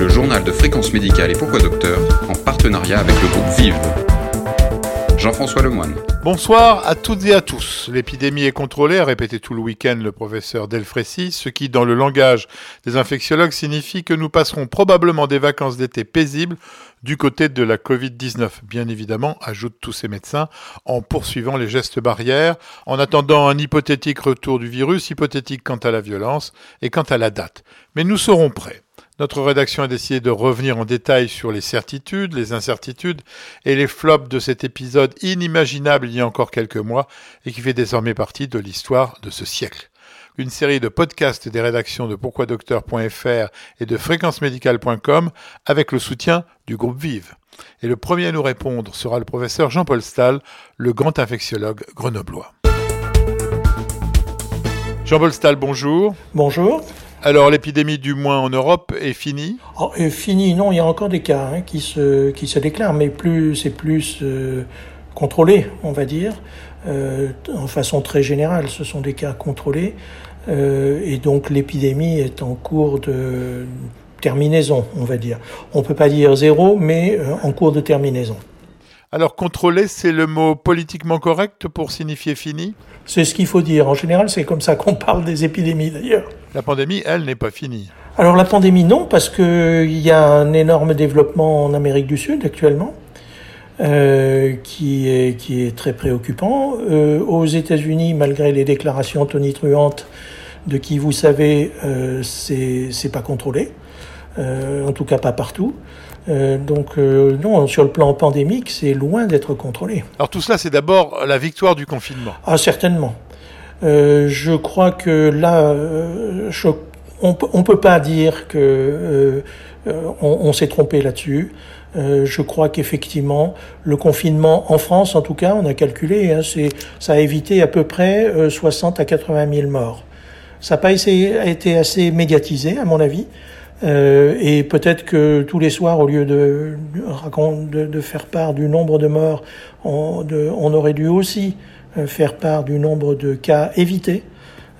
le journal de fréquence médicale et pourquoi docteur, en partenariat avec le groupe Vive. Jean-François Lemoine. Bonsoir à toutes et à tous. L'épidémie est contrôlée, a répété tout le week-end le professeur Delfrécy, ce qui, dans le langage des infectiologues, signifie que nous passerons probablement des vacances d'été paisibles du côté de la Covid-19. Bien évidemment, ajoutent tous ces médecins, en poursuivant les gestes barrières, en attendant un hypothétique retour du virus, hypothétique quant à la violence et quant à la date. Mais nous serons prêts. Notre rédaction a décidé de revenir en détail sur les certitudes, les incertitudes et les flops de cet épisode inimaginable il y a encore quelques mois et qui fait désormais partie de l'histoire de ce siècle. Une série de podcasts des rédactions de pourquoidocteur.fr et de fréquencemédicale.com avec le soutien du groupe Vive. Et le premier à nous répondre sera le professeur Jean-Paul Stahl, le grand infectiologue grenoblois. Jean-Paul Stahl, bonjour. Bonjour. Alors l'épidémie du moins en Europe est finie? Oh, est Finie, non, il y a encore des cas hein, qui, se, qui se déclarent, mais plus c'est plus euh, contrôlé, on va dire, euh, en façon très générale, ce sont des cas contrôlés, euh, et donc l'épidémie est en cours de terminaison, on va dire. On peut pas dire zéro, mais euh, en cours de terminaison. Alors contrôler, c'est le mot politiquement correct pour signifier fini? C'est ce qu'il faut dire. En général, c'est comme ça qu'on parle des épidémies d'ailleurs. La pandémie, elle, n'est pas finie. Alors la pandémie, non, parce qu'il y a un énorme développement en Amérique du Sud actuellement. Euh, qui, est, qui est très préoccupant. Euh, aux États-Unis, malgré les déclarations tonitruantes de qui vous savez, euh, c'est pas contrôlé, euh, en tout cas pas partout. Donc non, sur le plan pandémique, c'est loin d'être contrôlé. Alors tout cela, c'est d'abord la victoire du confinement. Ah certainement. Euh, je crois que là, je, on, peut pas dire que on, on s'est trompé là-dessus. Euh, je crois qu'effectivement, le confinement en France, en tout cas, on a calculé, hein, ça a évité à peu près euh, 60 à 80 000 morts. Ça n'a pas été assez médiatisé, à mon avis. Euh, et peut-être que tous les soirs, au lieu de, de, faire part du nombre de morts, on, aurait dû aussi euh, faire part du nombre de cas évités.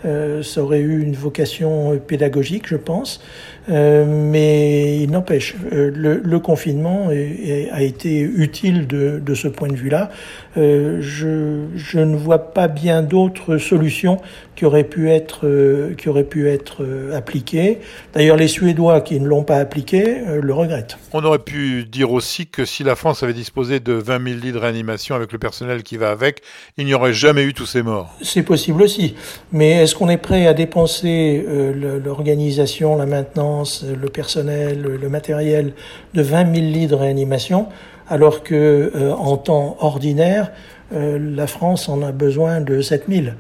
Euh, ça aurait eu une vocation pédagogique, je pense. Euh, mais il n'empêche, euh, le, le, confinement est, est, a été utile de, de ce point de vue-là. Euh, je, je, ne vois pas bien d'autres solutions qui auraient pu être, euh, qui auraient pu être euh, appliquées. D'ailleurs, les Suédois qui ne l'ont pas appliqué le regrettent. On aurait pu dire aussi que si la France avait disposé de 20 000 lits de réanimation avec le personnel qui va avec, il n'y aurait jamais eu tous ces morts. C'est possible aussi. Mais est-ce qu'on est prêt à dépenser l'organisation, la maintenance, le personnel, le matériel de 20 000 lits de réanimation alors que euh, en temps ordinaire, euh, la France en a besoin de 7000.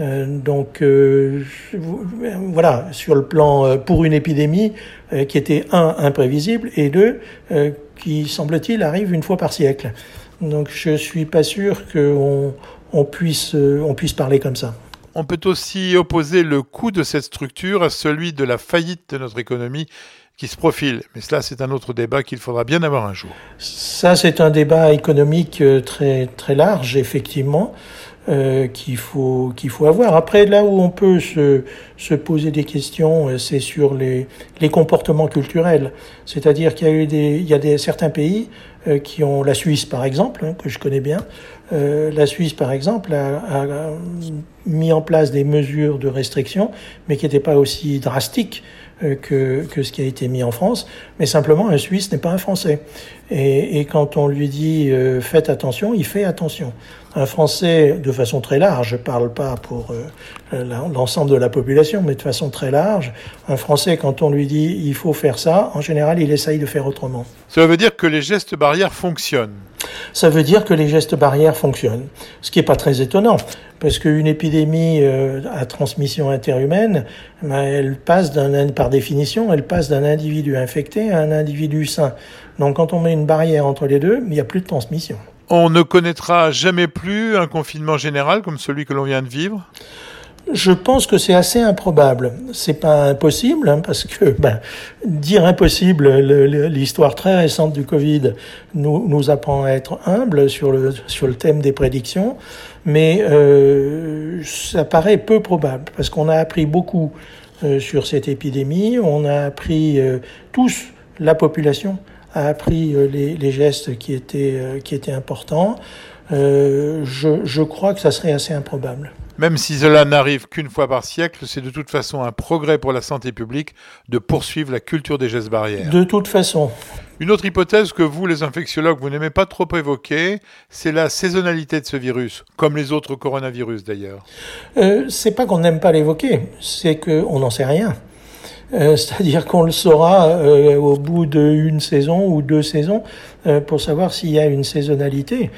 Euh, donc euh, voilà, sur le plan euh, pour une épidémie qui était un imprévisible et deux qui semble-t-il arrive une fois par siècle. Donc je suis pas sûr qu'on on puisse on puisse parler comme ça. On peut aussi opposer le coût de cette structure à celui de la faillite de notre économie qui se profile. Mais cela, c'est un autre débat qu'il faudra bien avoir un jour. Ça, c'est un débat économique très, très large, effectivement, euh, qu'il faut, qu'il faut avoir. Après, là où on peut se, se poser des questions, c'est sur les, les comportements culturels. C'est-à-dire qu'il y a eu des, il y a des, certains pays euh, qui ont, la Suisse par exemple, hein, que je connais bien, euh, la Suisse par exemple a, a, mis en place des mesures de restriction, mais qui n'étaient pas aussi drastiques euh, que, que, ce qui a été mis en France, mais simplement un Suisse n'est pas un Français. Et, et quand on lui dit euh, faites attention, il fait attention. Un Français, de façon très large, je parle pas pour euh, l'ensemble de la population, mais de façon très large, un Français, quand on lui dit il faut faire ça, en général, il essaye de faire autrement. Cela veut dire que les gestes barrières fonctionnent ça veut dire que les gestes barrières fonctionnent. Ce qui n'est pas très étonnant, parce qu'une épidémie euh, à transmission interhumaine, ben, elle passe par définition, elle passe d'un individu infecté à un individu sain. Donc quand on met une barrière entre les deux, il n'y a plus de transmission. On ne connaîtra jamais plus un confinement général comme celui que l'on vient de vivre? Je pense que c'est assez improbable. C'est pas impossible, hein, parce que ben, dire impossible, l'histoire très récente du Covid nous, apprend à être humble sur le, sur le thème des prédictions, mais euh, ça paraît peu probable, parce qu'on a appris beaucoup euh, sur cette épidémie, on a appris euh, tous la population a appris les, les, gestes qui étaient, qui étaient importants. je, je crois que ça serait assez improbable. Même si cela n'arrive qu'une fois par siècle, c'est de toute façon un progrès pour la santé publique de poursuivre la culture des gestes barrières. De toute façon. Une autre hypothèse que vous, les infectiologues, vous n'aimez pas trop évoquer, c'est la saisonnalité de ce virus, comme les autres coronavirus d'ailleurs. Euh, c'est pas qu'on n'aime pas l'évoquer, c'est qu'on n'en sait rien. Euh, c'est-à-dire qu'on le saura euh, au bout d'une saison ou deux saisons euh, pour savoir s'il y a une saisonnalité.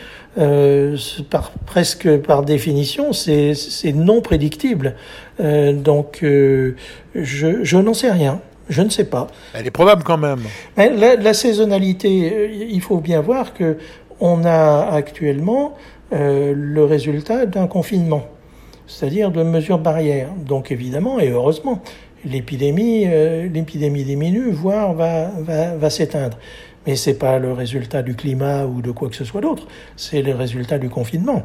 par, presque par définition, c'est non prédictible. donc, je, je n'en sais rien. Je ne sais pas. Elle est probable quand même. La, la saisonnalité, il faut bien voir que on a actuellement le résultat d'un confinement, c'est-à-dire de mesures barrières. Donc évidemment et heureusement, l'épidémie, euh, l'épidémie diminue, voire va, va, va s'éteindre. Mais c'est pas le résultat du climat ou de quoi que ce soit d'autre, c'est le résultat du confinement.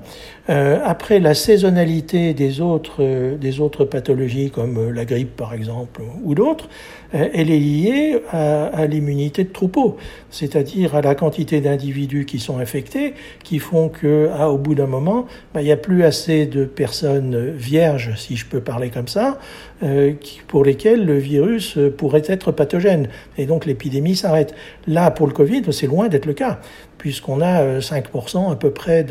Euh, après, la saisonnalité des autres, euh, des autres pathologies comme la grippe par exemple ou d'autres, euh, elle est liée à, l'immunité de troupeau, c'est-à-dire à la quantité d'individus qui sont infectés, qui font que, ah, au bout d'un moment, bah, il n'y a plus assez de personnes vierges, si je peux parler comme ça, euh, pour lesquelles le virus pourrait être pathogène, et donc l'épidémie s'arrête. Là, pour Covid, c'est loin d'être le cas puisqu'on a 5% euh, à peu près,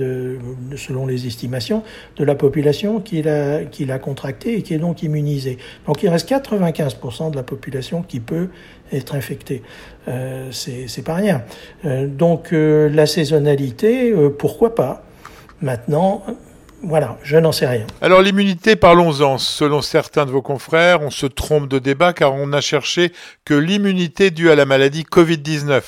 selon les estimations, de la population qui l'a, contracté et qui est donc immunisée. Donc il reste 95% de la population qui peut être infectée. Euh, c'est, pas rien. Euh, donc la saisonnalité, pourquoi pas? Maintenant, voilà, je n'en sais rien. Alors l'immunité, parlons-en. Selon certains de vos confrères, on se trompe de débat car on a cherché que l'immunité due à la maladie Covid-19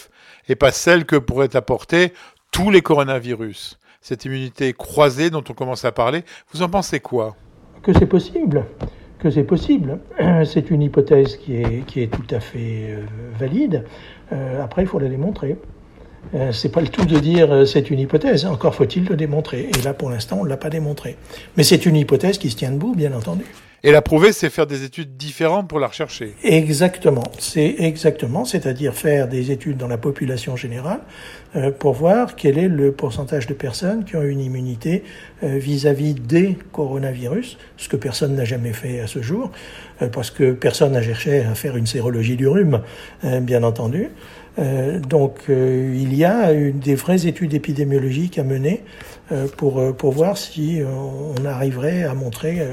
et pas celle que pourraient apporter tous les coronavirus. Cette immunité croisée dont on commence à parler, vous en pensez quoi? Que c'est possible. Que c'est possible. C'est une hypothèse qui est, qui est tout à fait euh, valide. Euh, après, il faut la démontrer. Euh, c'est pas le tout de dire euh, c'est une hypothèse. Encore faut-il le démontrer. Et là, pour l'instant, on ne l'a pas démontré. Mais c'est une hypothèse qui se tient debout, bien entendu. Et la prouver, c'est faire des études différentes pour la rechercher. Exactement. C'est exactement, c'est-à-dire faire des études dans la population générale euh, pour voir quel est le pourcentage de personnes qui ont une immunité euh, vis-à-vis des coronavirus, ce que personne n'a jamais fait à ce jour, euh, parce que personne n'a cherché à faire une sérologie du rhume, bien entendu. Donc, il y a des vraies études épidémiologiques à mener pour pour voir si on arriverait à montrer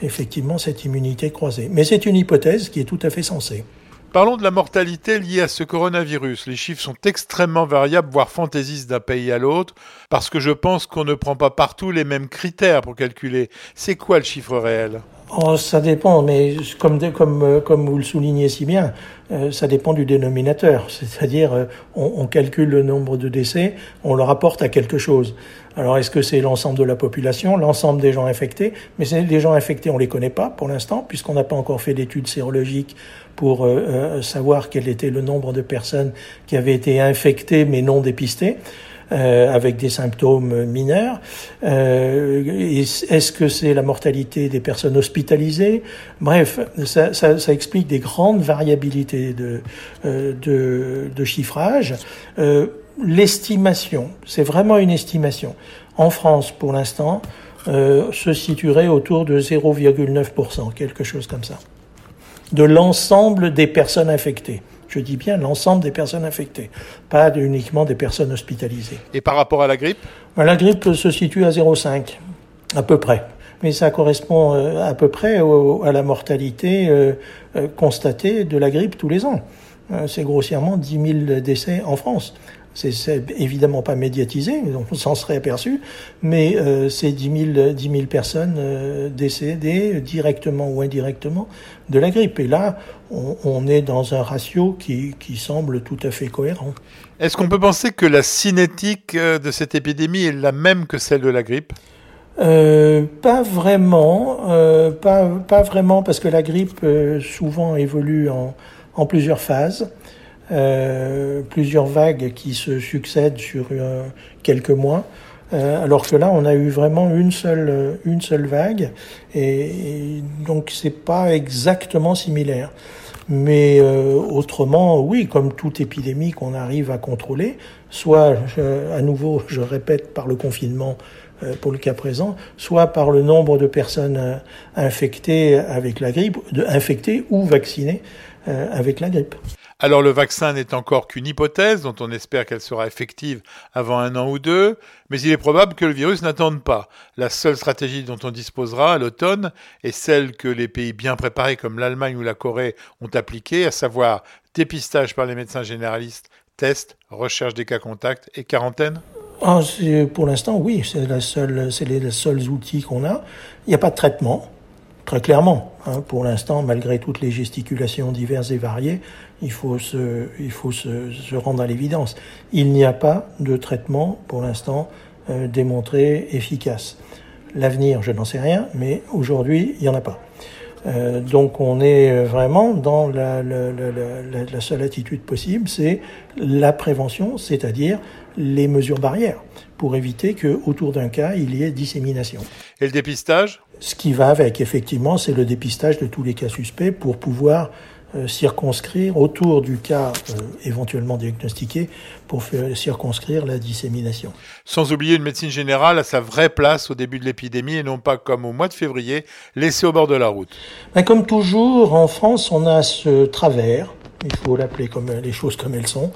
effectivement cette immunité croisée. Mais c'est une hypothèse qui est tout à fait sensée. Parlons de la mortalité liée à ce coronavirus. Les chiffres sont extrêmement variables, voire fantaisistes d'un pays à l'autre, parce que je pense qu'on ne prend pas partout les mêmes critères pour calculer. C'est quoi le chiffre réel? Oh, Ça dépend, mais comme, comme, euh, comme vous le soulignez si bien, euh, ça dépend du dénominateur. C'est-à-dire, euh, on, on, calcule le nombre de décès, on le rapporte à quelque chose. Alors, est-ce que c'est l'ensemble de la population, l'ensemble des gens infectés? Mais les gens infectés, on les connaît pas pour l'instant, puisqu'on n'a pas encore fait d'études sérologiques pour euh, euh, savoir quel était le nombre de personnes qui avaient été infectées mais non dépistées. Euh, avec des symptômes mineurs. Euh, Est-ce que c'est la mortalité des personnes hospitalisées? Bref, ça, explique des grandes variabilités de, euh, de, chiffrage. L'estimation, c'est vraiment une estimation. En France, pour l'instant, se situerait autour de 0,9%, quelque chose comme ça de l'ensemble des personnes infectées. Je dis bien l'ensemble des personnes infectées, pas uniquement des personnes hospitalisées. Et par rapport à la grippe? La grippe se situe à 0,5, à peu près. Mais ça correspond euh, à peu près à la mortalité euh, euh, constatée de la grippe tous les ans. C'est grossièrement 10 000 décès en France. C'est évidemment pas médiatisé, donc on s'en serait aperçu, mais euh, c'est 10 000, 10 000 personnes euh, décédées directement ou indirectement de la grippe. Et là, on, on est dans un ratio qui, qui semble tout à fait cohérent. Est-ce qu'on peut penser que la cinétique euh, de cette épidémie est la même que celle de la grippe? Euh, pas vraiment, pas, pas vraiment, parce que la grippe souvent évolue en, en plusieurs phases. Euh, plusieurs vagues qui se succèdent sur euh, quelques mois. Euh, alors que là, on a eu vraiment une seule, une seule vague, et, donc c'est pas exactement similaire. Mais euh, autrement, oui, comme toute épidémie qu'on arrive à contrôler, soit à nouveau, je répète, par le confinement euh, pour le cas présent, soit par le nombre de personnes euh, infectées avec la grippe, de, infectées ou vaccinées avec la grippe. Alors le vaccin n'est encore qu'une hypothèse dont on espère qu'elle sera effective avant un an ou deux, mais il est probable que le virus n'attende pas. La seule stratégie dont on disposera à l'automne est celle que les pays bien préparés comme l'Allemagne ou la Corée ont appliquée, à savoir dépistage par les médecins généralistes, tests, recherche des cas contacts et quarantaine ah, Pour l'instant, oui, c'est les seuls outils qu'on a. Il n'y a pas de traitement. Très clairement, hein, pour l'instant, malgré toutes les gesticulations diverses et variées, il faut se, il faut se, se rendre à l'évidence. Il n'y a pas de traitement, pour l'instant, euh, démontré efficace. L'avenir, je n'en sais rien, mais aujourd'hui, il n'y en a pas. Euh, donc on est vraiment dans la, la, la, la seule attitude possible, c'est la prévention, c'est-à-dire les mesures barrières, pour éviter que autour d'un cas, il y ait dissémination. Et le dépistage? Ce qui va avec, effectivement, c'est le dépistage de tous les cas suspects pour pouvoir euh, circonscrire autour du cas euh, éventuellement diagnostiqué pour faire circonscrire la dissémination. Sans oublier une médecine générale à sa vraie place au début de l'épidémie et non pas comme au mois de février, laissée au bord de la route. Ben, comme toujours, en France, on a ce travers, il faut l'appeler comme les choses comme elles sont,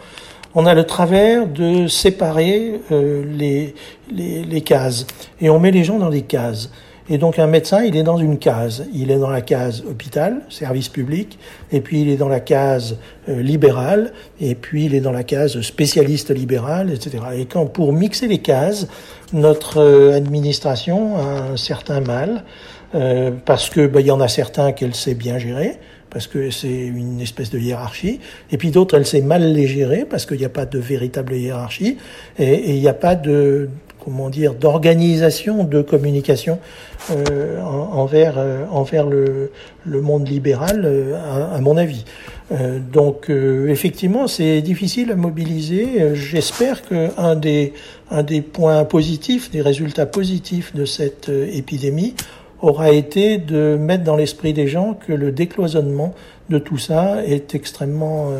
on a le travers de séparer euh, les, les, les cases et on met les gens dans des cases. Et donc un médecin, il est dans une case. Il est dans la case hôpital, service public, et puis il est dans la case euh, libérale, et puis il est dans la case spécialiste libéral, etc. Et quand pour mixer les cases, notre euh, administration a un certain mal, euh, parce que bah, il y en a certains qu'elle sait bien gérer, parce que c'est une espèce de hiérarchie, et puis d'autres, elle sait mal les gérer, parce qu'il n'y a pas de véritable hiérarchie, et il n'y a pas de comment dire, d'organisation de communication euh, envers, euh, envers le, le, monde libéral, euh, à, à, mon avis. Euh, donc, euh, effectivement, c'est difficile à mobiliser. J'espère qu'un des, un des points positifs, des résultats positifs de cette épidémie aura été de mettre dans l'esprit des gens que le décloisonnement de tout ça est extrêmement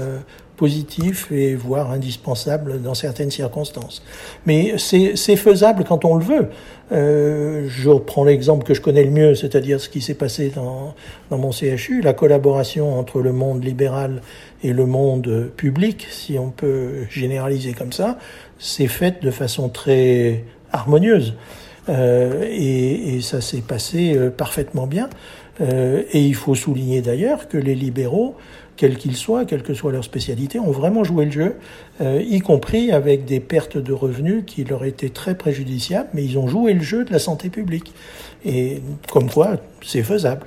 positif et voire indispensable dans certaines circonstances. Mais c'est faisable quand on le veut. Euh, je reprends l'exemple que je connais le mieux, c'est-à-dire ce qui s'est passé dans, dans mon CHU, la collaboration entre le monde libéral et le monde public, si on peut généraliser comme ça, s'est faite de façon très harmonieuse. Euh, et, et, ça s'est passé euh, parfaitement bien. Euh, et il faut souligner d'ailleurs que les libéraux quels qu'ils soient, quelle que soit leur spécialité, ont vraiment joué le jeu, euh, y compris avec des pertes de revenus qui leur étaient très préjudiciables, mais ils ont joué le jeu de la santé publique. Et comme quoi, c'est faisable.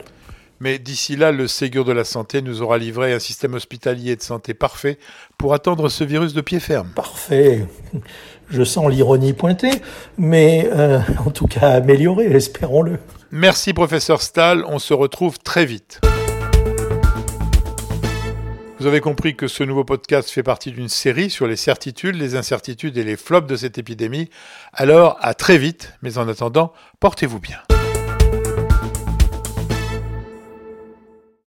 Mais d'ici là, le Ségur de la santé nous aura livré un système hospitalier de santé parfait pour attendre ce virus de pied ferme. Parfait. Je sens l'ironie pointée, mais euh, en tout cas amélioré, espérons-le. Merci professeur Stahl, on se retrouve très vite. Vous avez compris que ce nouveau podcast fait partie d'une série sur les certitudes, les incertitudes et les flops de cette épidémie. Alors à très vite, mais en attendant, portez-vous bien.